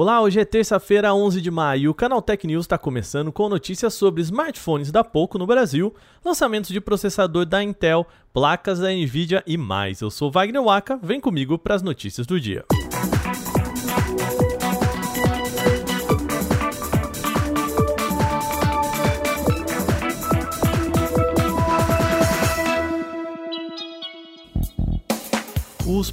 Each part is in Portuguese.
Olá, hoje é terça-feira, 11 de maio, e o Canal Tech News está começando com notícias sobre smartphones da Poco no Brasil, lançamentos de processador da Intel, placas da Nvidia e mais. Eu sou Wagner Waka, vem comigo para as notícias do dia. Os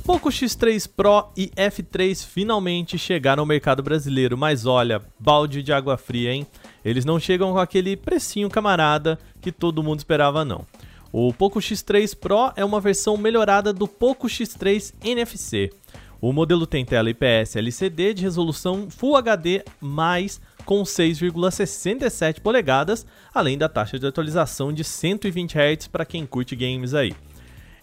Poco X3 Pro e F3 finalmente chegaram ao mercado brasileiro, mas olha, balde de água fria, hein? Eles não chegam com aquele precinho camarada que todo mundo esperava não. O Poco X3 Pro é uma versão melhorada do Poco X3 NFC. O modelo tem tela IPS LCD de resolução Full HD+, com 6,67 polegadas, além da taxa de atualização de 120 Hz para quem curte games aí.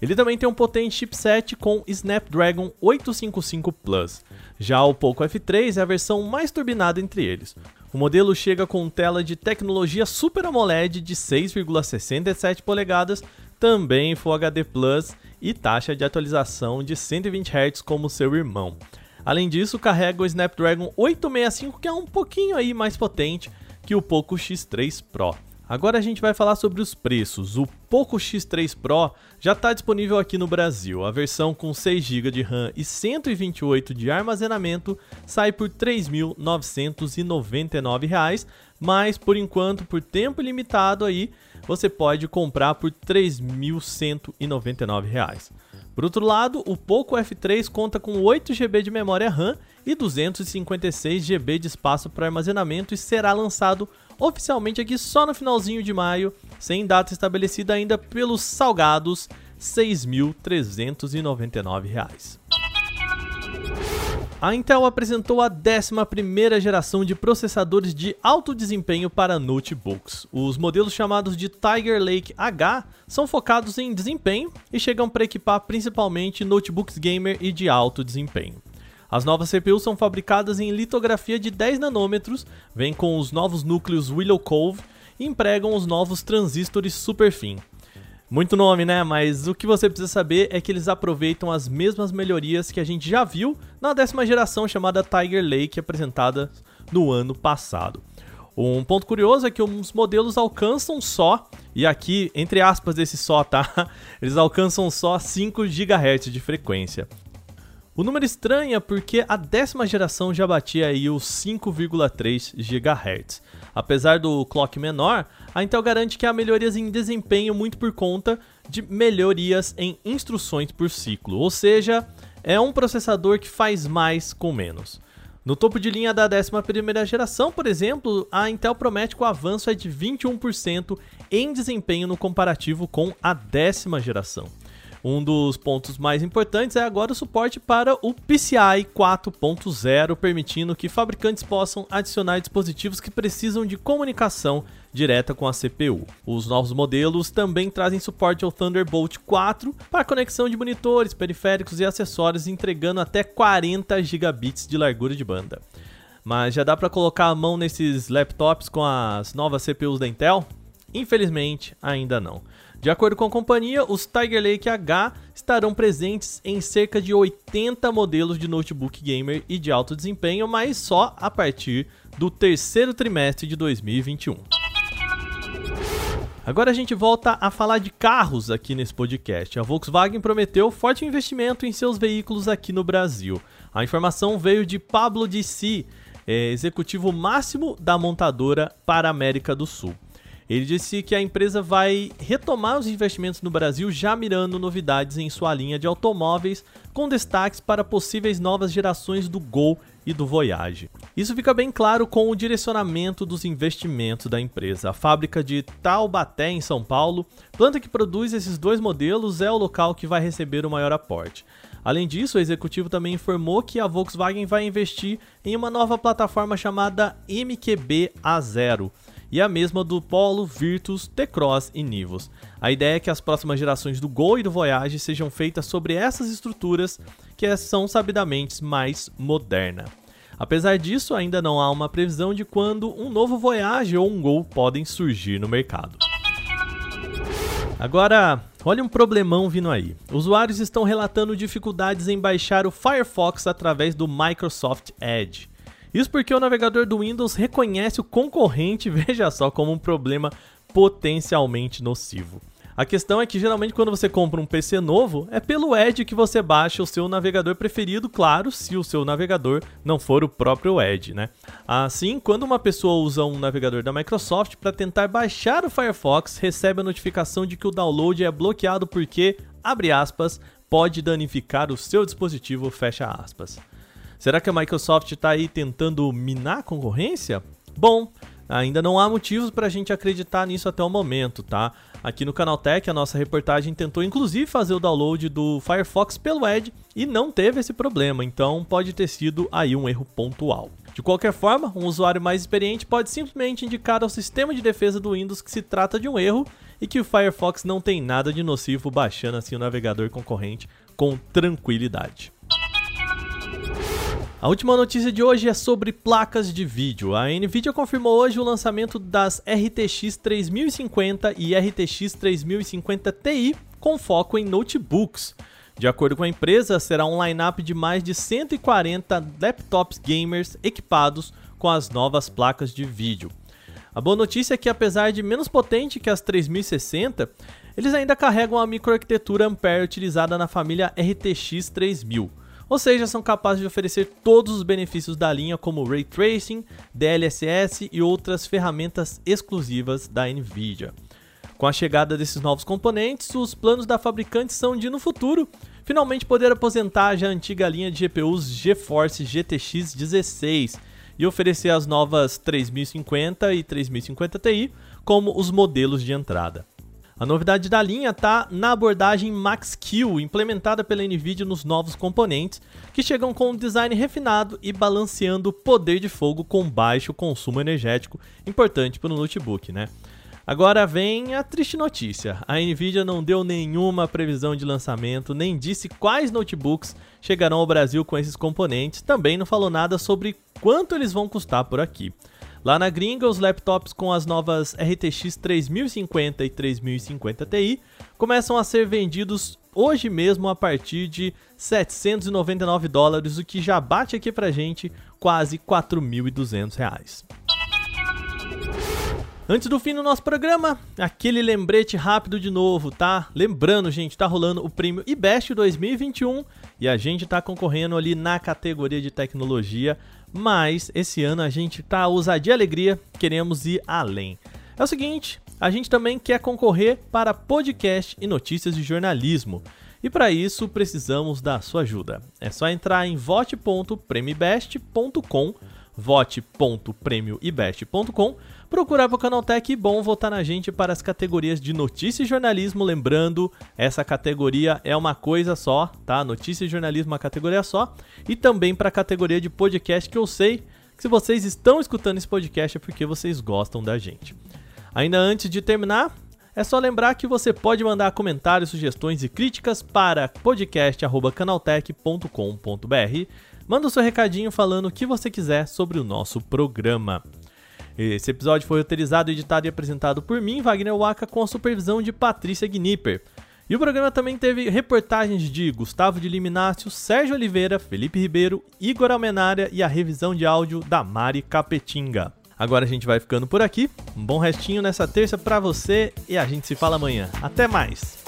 Ele também tem um potente chipset com Snapdragon 855 Plus. Já o Poco F3 é a versão mais turbinada entre eles. O modelo chega com tela de tecnologia Super AMOLED de 6,67 polegadas, também Full HD Plus e taxa de atualização de 120 Hz como seu irmão. Além disso, carrega o Snapdragon 865, que é um pouquinho aí mais potente que o Poco X3 Pro. Agora a gente vai falar sobre os preços. O Poco X3 Pro já está disponível aqui no Brasil. A versão com 6 GB de RAM e 128 de armazenamento sai por R$ 3.999, mas por enquanto, por tempo limitado aí, você pode comprar por R$ 3.199. Por outro lado, o Poco F3 conta com 8 GB de memória RAM e 256 GB de espaço para armazenamento e será lançado oficialmente aqui só no finalzinho de maio, sem data estabelecida ainda pelos salgados R$ 6.399. A Intel apresentou a 11ª geração de processadores de alto desempenho para notebooks. Os modelos chamados de Tiger Lake H são focados em desempenho e chegam para equipar principalmente notebooks gamer e de alto desempenho. As novas CPUs são fabricadas em litografia de 10 nanômetros, vêm com os novos núcleos Willow Cove e empregam os novos transistores Superfin. Muito nome, né? Mas o que você precisa saber é que eles aproveitam as mesmas melhorias que a gente já viu na décima geração chamada Tiger Lake, apresentada no ano passado. Um ponto curioso é que os modelos alcançam só, e aqui, entre aspas, esse só, tá? Eles alcançam só 5 GHz de frequência. O número estranha porque a décima geração já batia aí os 5,3 GHz. Apesar do clock menor, a Intel garante que há melhorias em desempenho muito por conta de melhorias em instruções por ciclo, ou seja, é um processador que faz mais com menos. No topo de linha da 11ª geração, por exemplo, a Intel promete que o avanço é de 21% em desempenho no comparativo com a décima geração. Um dos pontos mais importantes é agora o suporte para o PCI 4.0, permitindo que fabricantes possam adicionar dispositivos que precisam de comunicação direta com a CPU. Os novos modelos também trazem suporte ao Thunderbolt 4 para conexão de monitores, periféricos e acessórios, entregando até 40 gigabits de largura de banda. Mas já dá para colocar a mão nesses laptops com as novas CPUs da Intel? Infelizmente, ainda não. De acordo com a companhia, os Tiger Lake H estarão presentes em cerca de 80 modelos de notebook gamer e de alto desempenho, mas só a partir do terceiro trimestre de 2021. Agora a gente volta a falar de carros aqui nesse podcast. A Volkswagen prometeu forte investimento em seus veículos aqui no Brasil. A informação veio de Pablo Dissi, é, executivo máximo da montadora para a América do Sul. Ele disse que a empresa vai retomar os investimentos no Brasil já mirando novidades em sua linha de automóveis, com destaques para possíveis novas gerações do Gol e do Voyage. Isso fica bem claro com o direcionamento dos investimentos da empresa. A fábrica de Taubaté, em São Paulo, planta que produz esses dois modelos, é o local que vai receber o maior aporte. Além disso, o executivo também informou que a Volkswagen vai investir em uma nova plataforma chamada MQB A0 e a mesma do Polo, Virtus, T-Cross e Nivus. A ideia é que as próximas gerações do Gol e do Voyage sejam feitas sobre essas estruturas que são sabidamente mais moderna. Apesar disso, ainda não há uma previsão de quando um novo Voyage ou um Gol podem surgir no mercado. Agora, olha um problemão vindo aí. Usuários estão relatando dificuldades em baixar o Firefox através do Microsoft Edge. Isso porque o navegador do Windows reconhece o concorrente, veja só, como um problema potencialmente nocivo. A questão é que geralmente quando você compra um PC novo, é pelo Edge que você baixa o seu navegador preferido, claro, se o seu navegador não for o próprio Edge, né? Assim, quando uma pessoa usa um navegador da Microsoft para tentar baixar o Firefox, recebe a notificação de que o download é bloqueado porque, abre aspas, pode danificar o seu dispositivo, fecha aspas. Será que a Microsoft está aí tentando minar a concorrência? Bom, Ainda não há motivos para a gente acreditar nisso até o momento, tá? Aqui no Canaltech, a nossa reportagem tentou inclusive fazer o download do Firefox pelo Edge e não teve esse problema, então pode ter sido aí um erro pontual. De qualquer forma, um usuário mais experiente pode simplesmente indicar ao sistema de defesa do Windows que se trata de um erro e que o Firefox não tem nada de nocivo baixando assim o navegador concorrente com tranquilidade. A última notícia de hoje é sobre placas de vídeo. A Nvidia confirmou hoje o lançamento das RTX 3050 e RTX 3050 Ti com foco em notebooks. De acordo com a empresa, será um lineup de mais de 140 laptops gamers equipados com as novas placas de vídeo. A boa notícia é que, apesar de menos potente que as 3060, eles ainda carregam a microarquitetura Ampere utilizada na família RTX 3000 ou seja, são capazes de oferecer todos os benefícios da linha, como Ray Tracing, DLSS e outras ferramentas exclusivas da Nvidia. Com a chegada desses novos componentes, os planos da fabricante são de, no futuro, finalmente poder aposentar já a antiga linha de GPUs GeForce GTX 16 e oferecer as novas 3050 e 3050 Ti como os modelos de entrada. A novidade da linha está na abordagem Max-Q, implementada pela NVIDIA nos novos componentes, que chegam com um design refinado e balanceando o poder de fogo com baixo consumo energético, importante para o notebook, né? Agora vem a triste notícia: a Nvidia não deu nenhuma previsão de lançamento, nem disse quais notebooks chegarão ao Brasil com esses componentes, também não falou nada sobre quanto eles vão custar por aqui. Lá na gringa, os laptops com as novas RTX 3050 e 3050 Ti começam a ser vendidos hoje mesmo a partir de 799 dólares, o que já bate aqui pra gente quase 4.200 reais. Antes do fim do nosso programa, aquele lembrete rápido de novo, tá? Lembrando, gente, tá rolando o prêmio IBEST 2021 e a gente tá concorrendo ali na categoria de tecnologia mas esse ano a gente tá ousadia e alegria, queremos ir além. É o seguinte, a gente também quer concorrer para podcast e notícias de jornalismo. E para isso precisamos da sua ajuda. É só entrar em vote.premibest.com, vote.premioibest.com procurar para o Canaltech e bom votar na gente para as categorias de notícia e jornalismo. Lembrando, essa categoria é uma coisa só, tá? Notícia e jornalismo é uma categoria só. E também para a categoria de podcast, que eu sei que se vocês estão escutando esse podcast é porque vocês gostam da gente. Ainda antes de terminar, é só lembrar que você pode mandar comentários, sugestões e críticas para podcast.canaltech.com.br. Manda o seu recadinho falando o que você quiser sobre o nosso programa. Esse episódio foi roteirizado, editado e apresentado por mim, Wagner Waka, com a supervisão de Patrícia Gnipper. E o programa também teve reportagens de Gustavo de Liminácio, Sérgio Oliveira, Felipe Ribeiro, Igor Almenária e a revisão de áudio da Mari Capetinga. Agora a gente vai ficando por aqui. Um bom restinho nessa terça para você e a gente se fala amanhã. Até mais!